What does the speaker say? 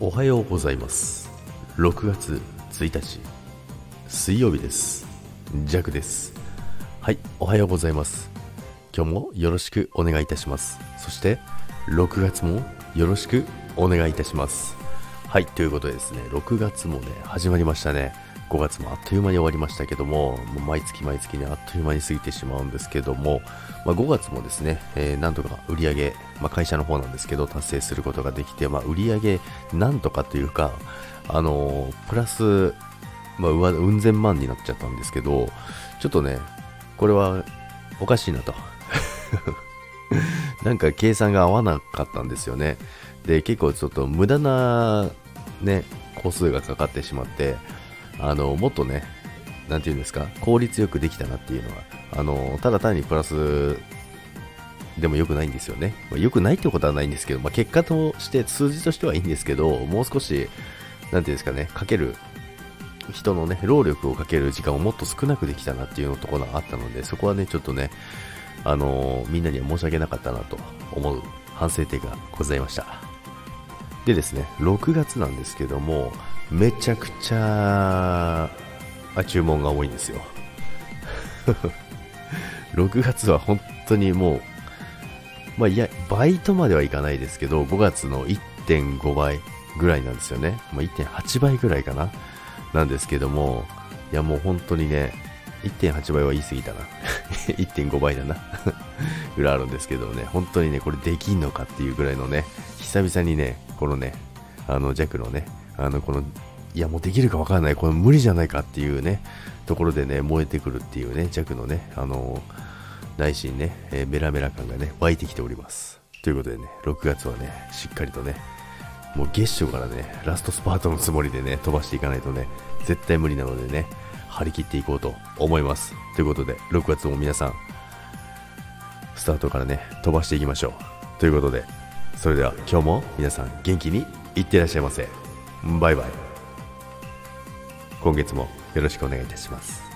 おはようございます。6月1日水曜日です。ジャクです。はいおはようございます。今日もよろしくお願いいたします。そして6月もよろしくお願いいたします。はいということでですね6月もね始まりましたね。5月もあっという間に終わりましたけども、も毎月毎月ね、あっという間に過ぎてしまうんですけども、まあ、5月もですね、えー、なんとか売り上げ、まあ、会社の方なんですけど、達成することができて、まあ、売り上げなんとかというか、あのー、プラス、まあ、うん千万になっちゃったんですけど、ちょっとね、これはおかしいなと。なんか計算が合わなかったんですよね。で、結構ちょっと無駄なね、個数がかかってしまって、あの、もっとね、なんていうんですか、効率よくできたなっていうのは、あの、ただ単にプラスでも良くないんですよね。まあ、良くないってことはないんですけど、まあ、結果として数字としてはいいんですけど、もう少し、なんていうんですかね、かける、人のね、労力をかける時間をもっと少なくできたなっていうのところがあったので、そこはね、ちょっとね、あの、みんなには申し訳なかったなと思う反省点がございました。でですね、6月なんですけども、めちゃくちゃあ注文が多いんですよ。6月は本当にもうまあいやバイトまではいかないですけど5月の1.5倍ぐらいなんですよね、まあ、1.8倍ぐらいかな。なんですけどもいやもう本当にね1.8倍は言い過ぎたな。1.5倍だな。ぐらいあるんですけどね本当にねこれできんのかっていうぐらいのね久々にねこのねあの弱のねあのこのいやもうできるか分からないこの無理じゃないかっていうねところでね燃えてくるっていうね弱のねあの内心ね、えー、メラメラ感がね湧いてきております。ということでね6月はねしっかりとねもう月初からねラストスパートのつもりでね飛ばしていかないとね絶対無理なのでね張り切っていこうと思います。ということで6月も皆さんスタートからね飛ばしていきましょう。ということでそれでは今日も皆さん元気にいってらっしゃいませ。バイバイ。今月もよろしくお願いいたします。